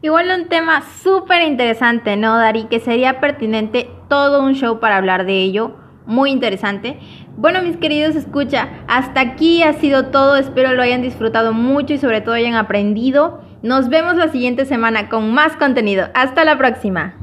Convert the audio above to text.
Igual un tema súper interesante, ¿no, Dari? Que sería pertinente todo un show para hablar de ello. Muy interesante. Bueno, mis queridos, escucha, hasta aquí ha sido todo. Espero lo hayan disfrutado mucho y sobre todo hayan aprendido. Nos vemos la siguiente semana con más contenido. Hasta la próxima.